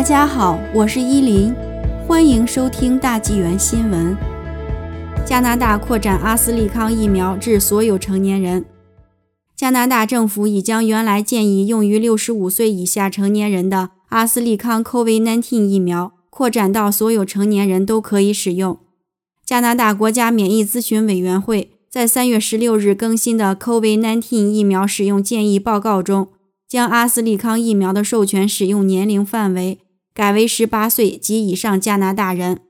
大家好，我是依林，欢迎收听大纪元新闻。加拿大扩展阿斯利康疫苗至所有成年人。加拿大政府已将原来建议用于65岁以下成年人的阿斯利康 COVID-19 疫苗扩展到所有成年人都可以使用。加拿大国家免疫咨询委员会在3月16日更新的 COVID-19 疫苗使用建议报告中。将阿斯利康疫苗的授权使用年龄范围改为十八岁及以上加拿大人。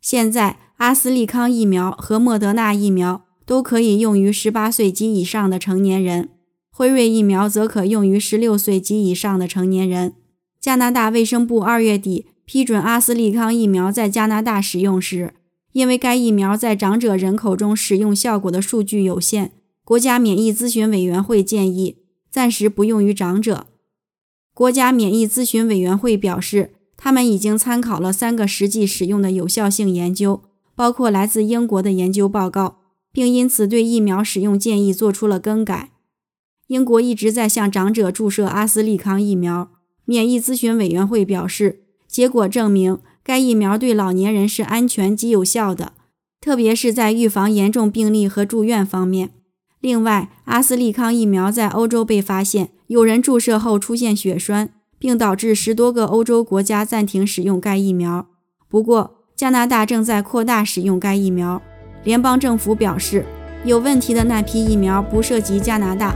现在，阿斯利康疫苗和莫德纳疫苗都可以用于十八岁及以上的成年人，辉瑞疫苗则可用于十六岁及以上的成年人。加拿大卫生部二月底批准阿斯利康疫苗在加拿大使用时，因为该疫苗在长者人口中使用效果的数据有限，国家免疫咨询委员会建议。暂时不用于长者。国家免疫咨询委员会表示，他们已经参考了三个实际使用的有效性研究，包括来自英国的研究报告，并因此对疫苗使用建议做出了更改。英国一直在向长者注射阿斯利康疫苗。免疫咨询委员会表示，结果证明该疫苗对老年人是安全及有效的，特别是在预防严重病例和住院方面。另外，阿斯利康疫苗在欧洲被发现有人注射后出现血栓，并导致十多个欧洲国家暂停使用该疫苗。不过，加拿大正在扩大使用该疫苗。联邦政府表示，有问题的那批疫苗不涉及加拿大。